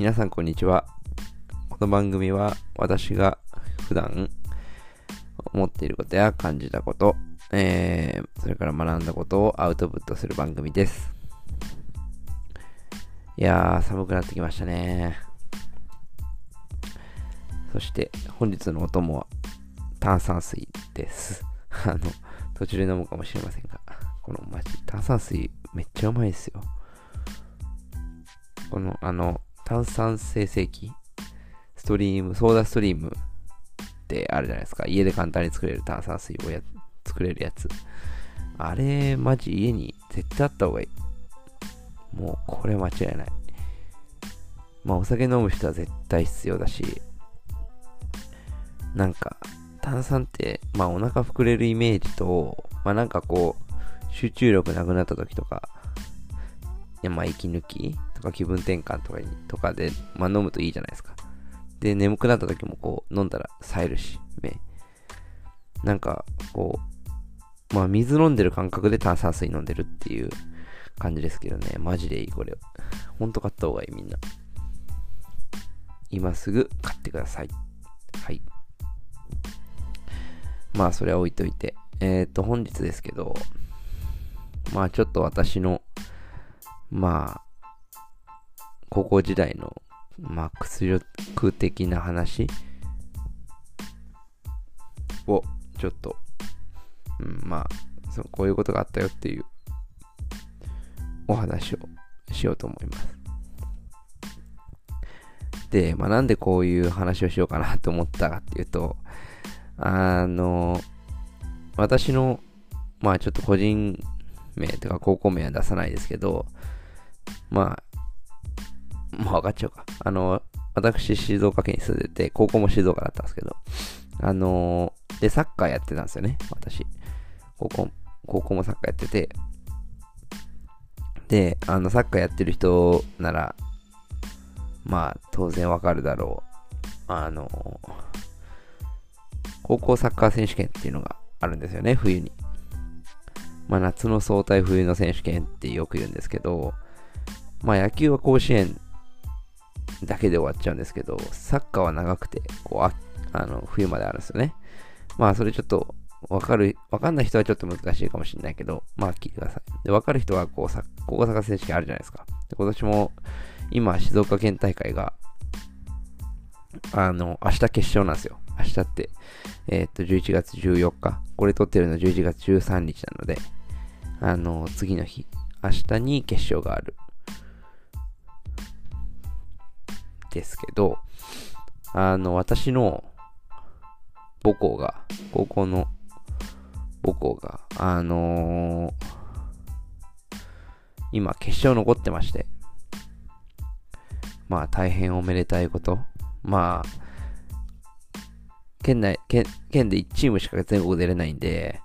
皆さんこんにちは。この番組は私が普段思っていることや感じたこと、えー、それから学んだことをアウトプットする番組です。いやー、寒くなってきましたね。そして本日のお供は炭酸水です。あの、途中で飲むかもしれませんが、このマジ炭酸水めっちゃうまいですよ。この、あの、炭酸生成器、ストリーム、ソーダストリームってあるじゃないですか。家で簡単に作れる炭酸水をや作れるやつ。あれ、マジ家に絶対あった方がいい。もう、これ間違いない。まあ、お酒飲む人は絶対必要だし、なんか、炭酸って、まあ、お腹膨れるイメージと、まあ、なんかこう、集中力なくなった時とか、まあ、息抜きとか気分転換とかにとかで、まあ、飲むといいじゃないですか。で、眠くなった時もこう、飲んだら冴えるし、目。なんか、こう、まあ、水飲んでる感覚で炭酸水飲んでるっていう感じですけどね。マジでいい、これ。ほんと買った方がいい、みんな。今すぐ買ってください。はい。まあ、それは置いといて。えっ、ー、と、本日ですけど、まあ、ちょっと私の、まあ、高校時代の、まあ、屈辱的な話？を、ちょっと、うん、まあそう、こういうことがあったよっていうお話をしようと思います。で、まあ、なんでこういう話をしようかなと思ったかっていうと、あの、私の、まあちょっと個人名とか高校名は出さないですけど、まあ、まあ分かっちゃうか。あの、私、静岡県に住んでて、高校も静岡だったんですけど、あので、サッカーやってたんですよね、私。高校、高校もサッカーやってて、で、あの、サッカーやってる人なら、まあ、当然わかるだろう。あの高校サッカー選手権っていうのがあるんですよね、冬に。まあ、夏の総体冬の選手権ってよく言うんですけど、まあ、野球は甲子園だけで終わっちゃうんですけど、サッカーは長くて、こう、ああの、冬まであるんですよね。まあ、それちょっと、わかる、わかんない人はちょっと難しいかもしれないけど、まあ、聞いてください。で、わかる人は、こう、さ高校サッカー選手権あるじゃないですか。で今年も、今、静岡県大会が、あの、明日決勝なんですよ。明日って、えー、っと、11月14日。これ撮ってるの11月13日なので、あの、次の日、明日に決勝がある。ですけど、あの、私の母校が、高校の母校が、あのー、今、決勝残ってまして、まあ、大変おめでたいこと。まあ、県内、県、県で1チームしか全国出れないんで、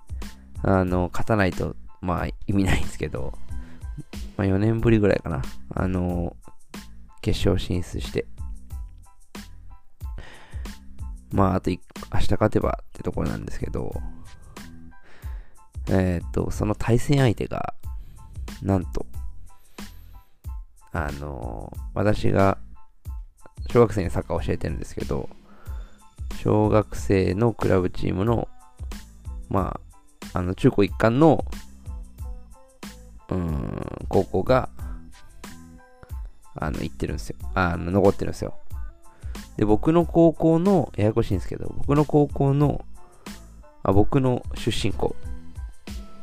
あの、勝たないと、まあ、意味ないんですけど、まあ、4年ぶりぐらいかな。あの、決勝進出して。まあ、あと明日勝てばってところなんですけど、えっ、と、その対戦相手が、なんと、あの、私が小学生にサッカーを教えてるんですけど、小学生のクラブチームの、まあ、あの、中高一貫の、うん、高校が、あの、行ってるんですよ。あの、残ってるんですよ。で、僕の高校の、ややこしいんですけど、僕の高校の、あ僕の出身校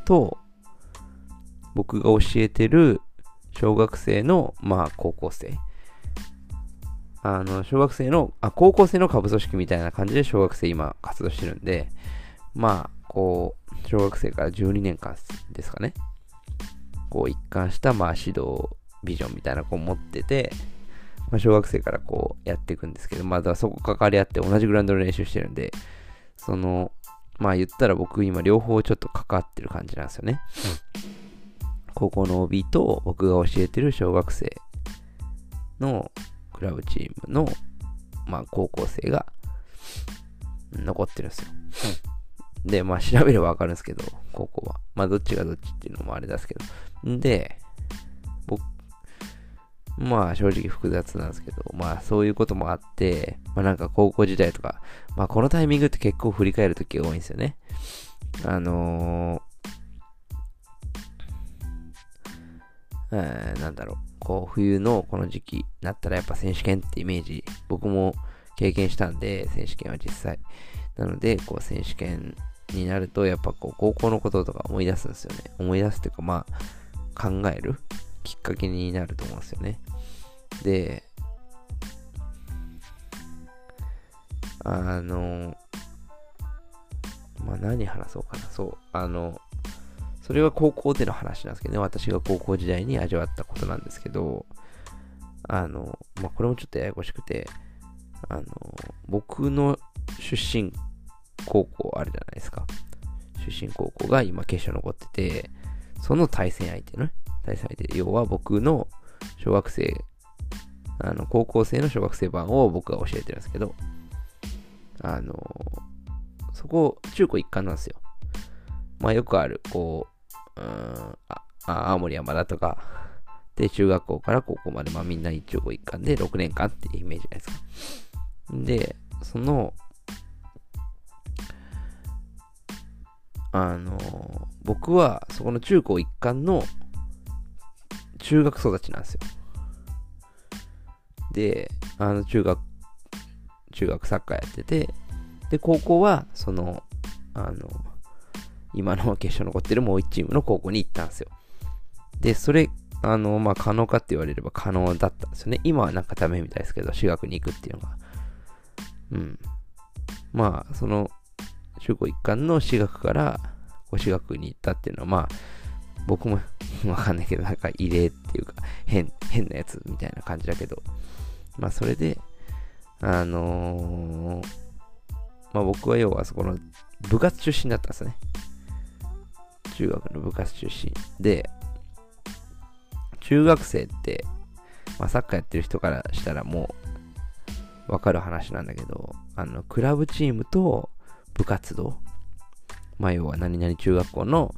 と、僕が教えてる小学生の、まあ、高校生。あの、小学生の、あ、高校生の下部組織みたいな感じで小学生今活動してるんで、まあ、こう、小学生から12年間ですかね。こう、一貫した、まあ、指導ビジョンみたいなこう持ってて、まあ、小学生からこうやっていくんですけど、まあ、だそこ関わり合って同じグラウンドの練習してるんで、その、まあ言ったら僕今両方ちょっと関わってる感じなんですよね。高校の OB と僕が教えてる小学生のクラブチームの、まあ高校生が残ってるんですよ。で、まあ調べればわかるんですけど、高校は。まあどっちがどっちっていうのもあれですけど。んで、僕、まあ正直複雑なんですけど、まあそういうこともあって、まあなんか高校時代とか、まあこのタイミングって結構振り返るとき多いんですよね。あのー、えー、なんだろう、こう冬のこの時期になったらやっぱ選手権ってイメージ、僕も経験したんで、選手権は実際。なので、こう選手権になると、やっぱこう高校のこととか思い出すんですよね。思い出すっていうか、まあ、考えるきっかけになると思うんですよね。で、あの、まあ、何話そうかな。そう。あの、それは高校での話なんですけどね。私が高校時代に味わったことなんですけど、あの、まあ、これもちょっとややこしくて、あの、僕の出身高校あるじゃないですか。出身高校が今決勝残ってて、その対戦相手のね、対戦相手、要は僕の小学生、あの、高校生の小学生版を僕が教えてるんですけど、あの、そこ、中高一貫なんですよ。まあよくある、こう、うん、あ、青森山田とか、で、中学校から高校まで、まあみんな一中高一貫で6年間っていうイメージじゃないですか。で、その、あの、僕はそこの中高一貫の中学育ちなんですよ。で、あの中学、中学サッカーやってて、で、高校は、その、あの、今の決勝残ってるもう一チームの高校に行ったんですよ。で、それ、あの、まあ、可能かって言われれば可能だったんですよね。今はなんかダメみたいですけど、私学に行くっていうのが。うん。まあ、その、中高一貫の私学から私学に行ったっていうのは、まあ、僕も わかんないけど、なんか異例っていうか、変、変なやつみたいな感じだけど、まあ、それで、あのー、まあ僕は要はそこの部活出身だったんですね。中学の部活出身。で、中学生って、まあサッカーやってる人からしたらもうわかる話なんだけど、あの、クラブチームと部活動まあ、要は何々中学校の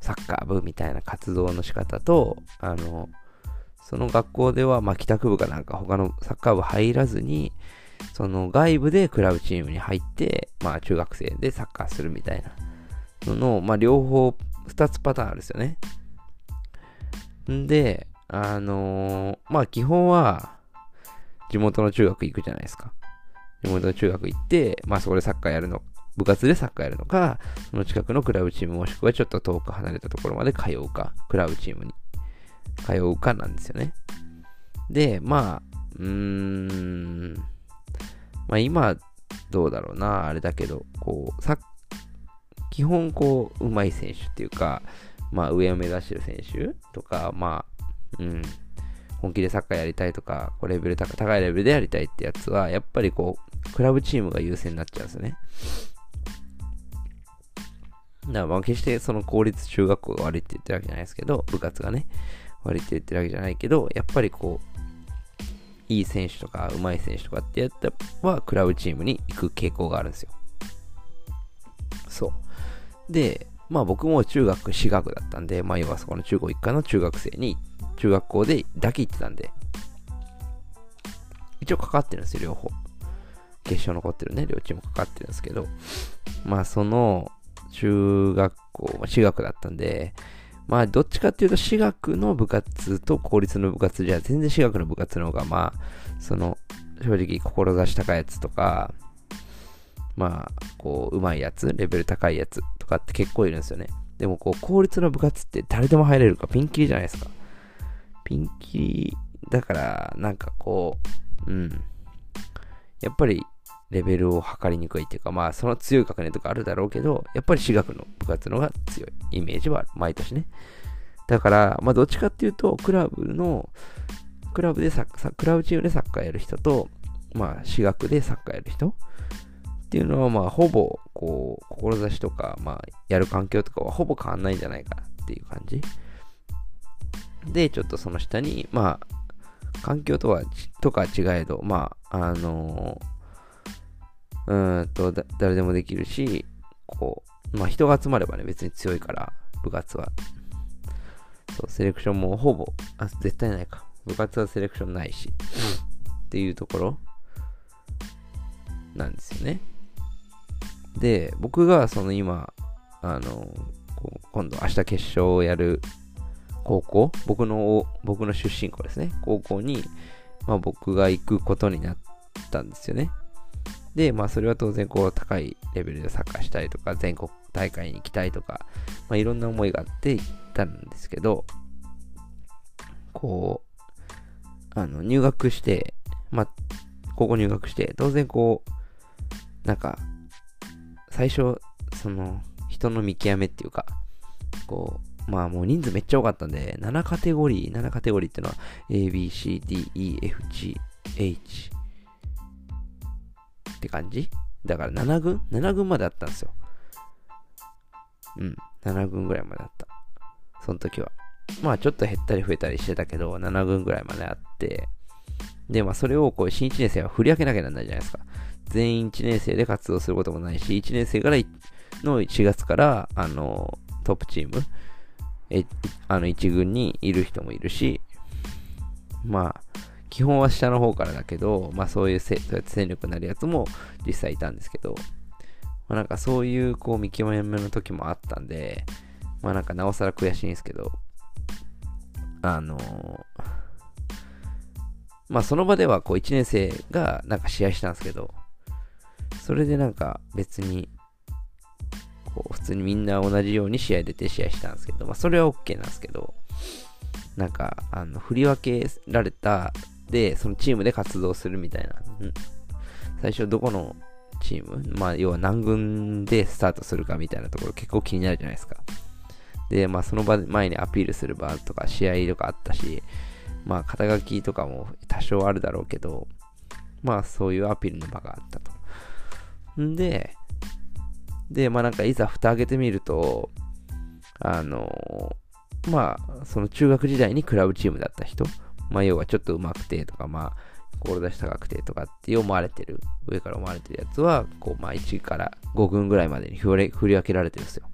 サッカー部みたいな活動の仕方と、あの、その学校では、まあ、帰宅部かなんか他のサッカー部入らずに、その外部でクラブチームに入って、まあ、中学生でサッカーするみたいなのの、まあ、両方2つパターンあるんですよね。んで、あのー、まあ、基本は、地元の中学行くじゃないですか。地元の中学行って、まあ、そこでサッカーやるの部活でサッカーやるのか、その近くのクラブチームもしくはちょっと遠く離れたところまで通うか、クラブチームに通うかなんですよね。で、まあ、うーん、まあ今、どうだろうな、あれだけど、こう、さ基本こう、上手い選手っていうか、まあ上を目指してる選手とか、まあ、うん、本気でサッカーやりたいとか、こうレベル高高いレベルでやりたいってやつは、やっぱりこう、クラブチームが優先になっちゃうんですよね。だからまあ決してその公立中学校が悪いって言ってるわけじゃないですけど、部活がね、悪いって言ってるわけじゃないけど、やっぱりこう、いい選手とか、上手い選手とかってやったは、クラブチームに行く傾向があるんですよ。そう。で、まあ僕も中学、私学だったんで、まあ要はそこの中高一貫の中学生に、中学校でだけ行ってたんで、一応かかってるんですよ、両方。決勝残ってるね、両チームかかってるんですけど、まあその、中学校、私学だったんで、まあ、どっちかっていうと、私学の部活と公立の部活じゃ、全然私学の部活の方が、まあ、その、正直、志高いやつとか、まあ、こう、上手いやつ、レベル高いやつとかって結構いるんですよね。でも、こう、公立の部活って誰でも入れるか、ピンキリじゃないですか。ピンキリ、だから、なんかこう、うん。やっぱり、レベルを測りにくいっていうか、まあ、その強い学年とかあるだろうけど、やっぱり私学の部活の方が強いイメージはある。毎年ね。だから、まあ、どっちかっていうと、クラブの、クラブでサッカークラブチームでサッカーやる人と、まあ、私学でサッカーやる人っていうのは、まあ、ほぼ、こう、志とか、まあ、やる環境とかはほぼ変わんないんじゃないかなっていう感じ。で、ちょっとその下に、まあ、環境とは、とか違えど、まあ、あのーうんと、誰でもできるし、こう、まあ人が集まればね、別に強いから、部活は。そう、セレクションもほぼ、あ、絶対ないか。部活はセレクションないし、っていうところなんですよね。で、僕がその今、あの、今度明日決勝をやる高校、僕の、僕の出身校ですね、高校に、まあ僕が行くことになったんですよね。で、まあそれは当然こう高いレベルでサッカーしたいとか、全国大会に行きたいとか、まあいろんな思いがあって行ったんですけど、こう、あの、入学して、まあ、高校入学して、当然こう、なんか、最初、その、人の見極めっていうか、こう、まあもう人数めっちゃ多かったんで、7カテゴリー、7カテゴリーっていうのは、A, B, C, D, E, F, G, H って感じ？だから7軍 ?7 軍まであったんですよ。うん、7軍ぐらいまであった。その時は。まあちょっと減ったり増えたりしてたけど、7軍ぐらいまであって、で、まあそれをこう新1年生は振り分けなきゃなんないじゃないですか。全員1年生で活動することもないし、1年生からの4月から、あの、トップチーム、え、あの、1軍にいる人もいるし、まあ、基本は下の方からだけど、まあそういうせそうやって戦力になるやつも実際いたんですけど、まあなんかそういうこう見極めの時もあったんで、まあなんかなおさら悔しいんですけど、あのー、まあその場ではこう1年生がなんか試合したんですけど、それでなんか別に、こう普通にみんな同じように試合出て試合したんですけど、まあそれは OK なんですけど、なんか、あの、振り分けられたで、そのチームで活動するみたいな。最初どこのチーム？まあ、要は何軍でスタートするかみたいなところ結構気になるじゃないですか。で、まあ、その場前にアピールする場とか試合とかあったし、まあ、肩書きとかも多少あるだろうけど、まあ、そういうアピールの場があったと。んで、で、まあなんかいざ蓋開けてみると、あのまあ、その中学時代にクラブチームだった人、まあ、要はちょっと上手くてとか、まあ、志高くてとかって思われてる、上から思われてるやつは、こう、まあ、1から5軍ぐらいまでに振り分けられてるんですよ。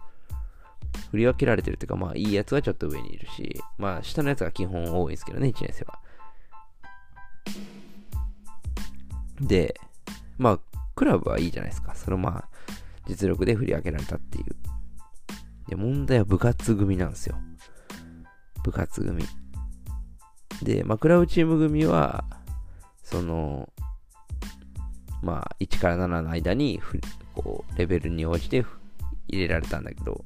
振り分けられてるっていうか、まあ、いいやつはちょっと上にいるし、まあ、下のやつが基本多いんですけどね、1年生は。で、まあ、クラブはいいじゃないですか。そのまあ、実力で振り分けられたっていう。で、問題は部活組なんですよ。部活組。で、まあ、クラブチーム組は、その、まあ、1から7の間に、こう、レベルに応じて入れられたんだけど、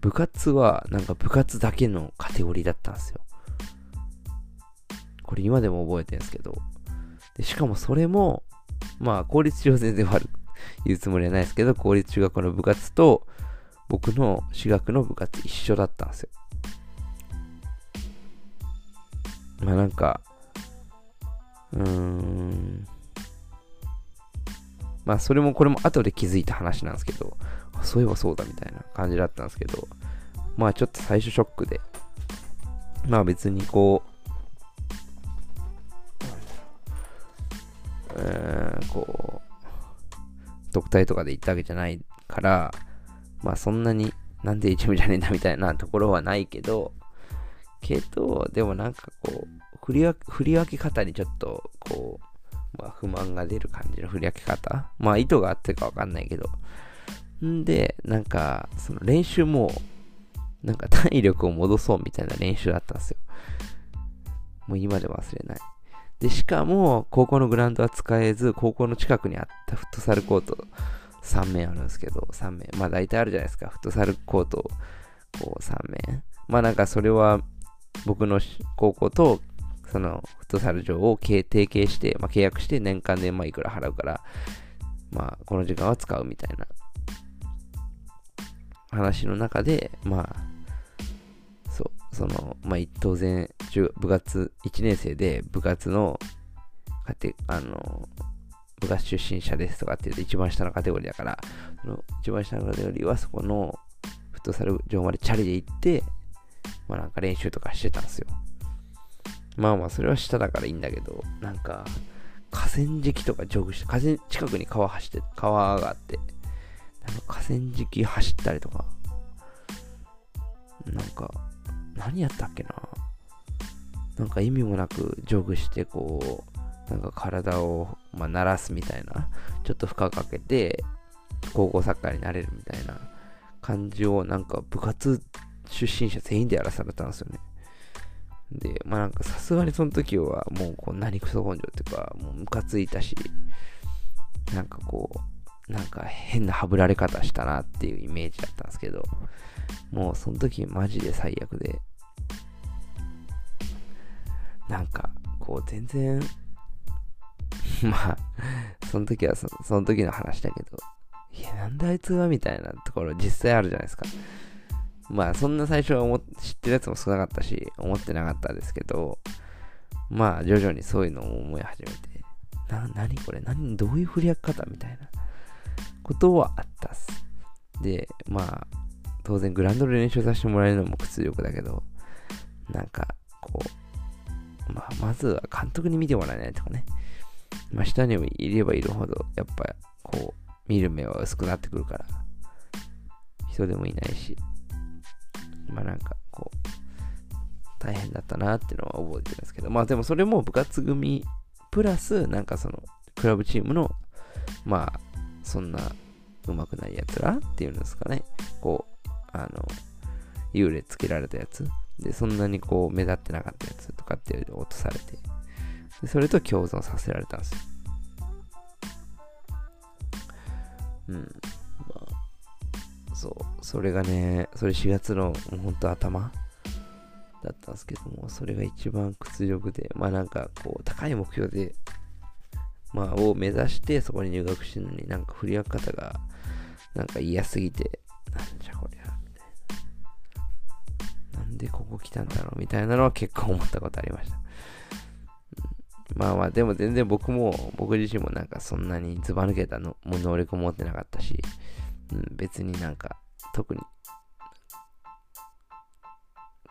部活は、なんか部活だけのカテゴリーだったんですよ。これ今でも覚えてるんですけど、でしかもそれも、まあ、公立中は全然悪く言うつもりはないですけど、公立中学校の部活と、僕の私学の部活一緒だったんですよ。まあなんか、うーん。まあそれもこれも後で気づいた話なんですけど、そういえばそうだみたいな感じだったんですけど、まあちょっと最初ショックで、まあ別にこう、えー、こう、特待とかで行ったわけじゃないから、まあそんなになんで一部じゃねえんだみたいなところはないけど、けど、でもなんかこう、振り振り分け方にちょっと、こう、まあ不満が出る感じの振り分け方？まあ意図があってかわかんないけど。んで、なんか、その練習も、なんか 体力を戻そうみたいな練習だったんですよ。もう今でも忘れない。で、しかも、高校のグラウンドは使えず、高校の近くにあったフットサルコート3面あるんですけど、3面。まあ大体あるじゃないですか。フットサルコート、こう3面。まあなんかそれは僕の高校と、そのフットサル場を提携して、まあ、契約して年間でまあいくら払うから、まあこの時間は使うみたいな。話の中で、まあ、そう、その、まあ当然、部活、1年生で部活の、かて、あの、部活出身者ですとかって言うと一番下のカテゴリーだから、その一番下のカテゴリーはそこのフットサル場までチャリで行って、まあなんか練習とかしてたんですよ。まあまあそれは下だからいいんだけど、なんか河川敷とかジョグして、河川近くに川走って、川があって、なんか河川敷走ったりとか、なんか、何やったっけななんか意味もなくジョグしてこう、なんか体を、まあ、慣らすみたいな、ちょっと負荷かけて、高校サッカーになれるみたいな感じを、なんか部活出身者全員でやらされたんですよね。で、まあなんかさすがにその時はもうこう何クソ根性っていうか、もうムカついたし、なんかこう、なんか変なはぶられ方したなっていうイメージだったんですけど、もうその時マジで最悪で、なんかこう全然、まあ、その時はそその時の話だけど、いや、なんであいつはみたいなところ実際あるじゃないですか。まあ、そんな最初は思知ってるやつも少なかったし、思ってなかったですけど、まあ、徐々にそういうのを思い始めて、な、なにこれ？何、どういう振り分け方みたいなことはあったっす。で、まあ、当然グラウンドで練習させてもらえるのも屈辱だけど、なんか、こう、まあ、まずは監督に見てもらえないとかね。まあ、下にいればいるほど、やっぱ、こう、見る目は薄くなってくるから、人でもいないし、まあなんかこう、大変だったなっていうのは覚えてるんですけど、まあでもそれも部活組プラス、なんかその、クラブチームの、まあ、そんな上手くない奴らっていうんですかね、こう、あの、幽霊つけられたやつ、で、そんなにこう、目立ってなかったやつとかっていうの落とされて、でそれと共存させられたんですよ。うん。そう、それがね、それ4月の、もうほんと頭だったんですけども、それが一番屈辱で、まあなんかこう、高い目標で、まあ、を目指してそこに入学してるのになんか振り分け方が、なんか嫌すぎて、なんじゃこりゃ、みたいな。なんでここ来たんだろうみたいなのは結構思ったことありました。まあまあ、でも全然僕も、僕自身もなんかそんなにずば抜けたのも能力持ってなかったし、うん、別になんか特に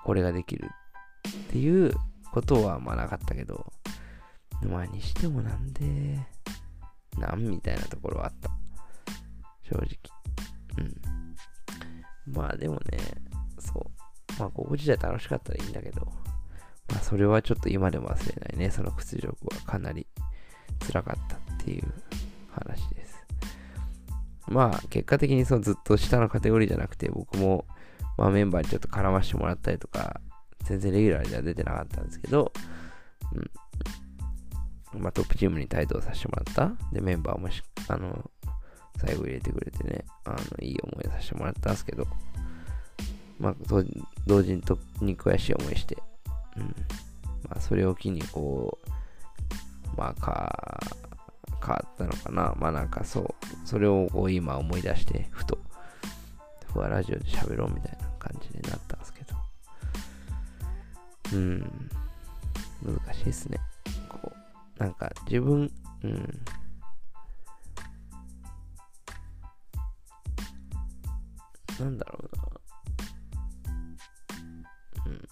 これができるっていうことはまあなかったけど、まあにしてもなんで、なんみたいなところはあった。正直。うん。まあでもね、そう。まあ高校時代楽しかったらいいんだけど、まあそれはちょっと今でも忘れないね。その屈辱はかなり辛かったっていう話です。まあ結果的にそのずっと下のカテゴリーじゃなくて僕もまあメンバーにちょっと絡ましてもらったりとか全然レギュラーでは出てなかったんですけど、うん。まあトップチームに帯同させてもらった。で、メンバーもし、あの、最後入れてくれてね、あの、いい思いさせてもらったんですけど、まあ、同時にとに悔しい思いして、うん。まあ、それを機に、こう、まあ、か、ったのかな。まあ、なんかそう、それをこう今思い出して、ふと、ふわラジオで喋ろうみたいな感じになったんですけど、うん、難しいですね。こう、なんか自分、うん、なんだろうな。うん。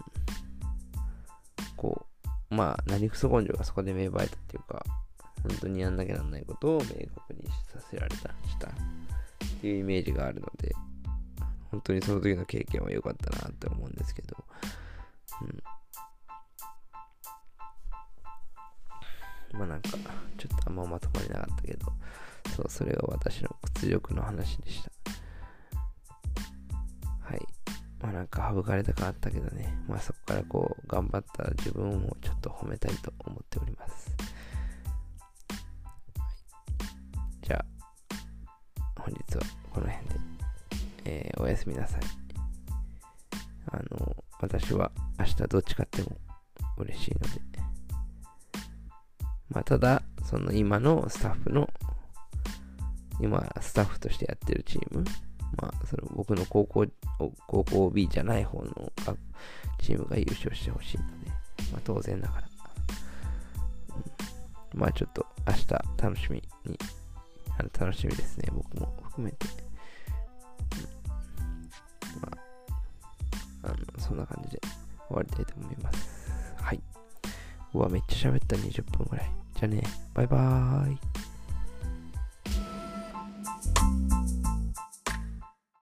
こう、まあ、何クソ根性がそこで芽生えたっていうか、本当にやんなきゃなんないことを明確にさせられた、したっていうイメージがあるので、本当にその時の経験は良かったなって思うんですけど、うん。まあなんか、ちょっとあんままとまりなかったけど、そう、それが私の屈辱の話でした。はい。まあなんか省かれたかあったけどね、まあそこからこう、頑張った自分をちょっと褒めたいと思っております。じゃあ、本日はこの辺で、えー、おやすみなさい。あの、私は明日どっち買っても嬉しいので、まあ、ただ、その今のスタッフの、今スタッフとしてやってるチーム、まあ、その僕の高校、高校 B じゃない方のチームが優勝してほしいので、まあ、当然だから、まあちょっと明日楽しみに、あの楽しみですね、僕も含めて。まあ、あの、そんな感じで終わりたいと思います。はい。うわ、めっちゃ喋った20分ぐらい。じゃあね、バイバーイ。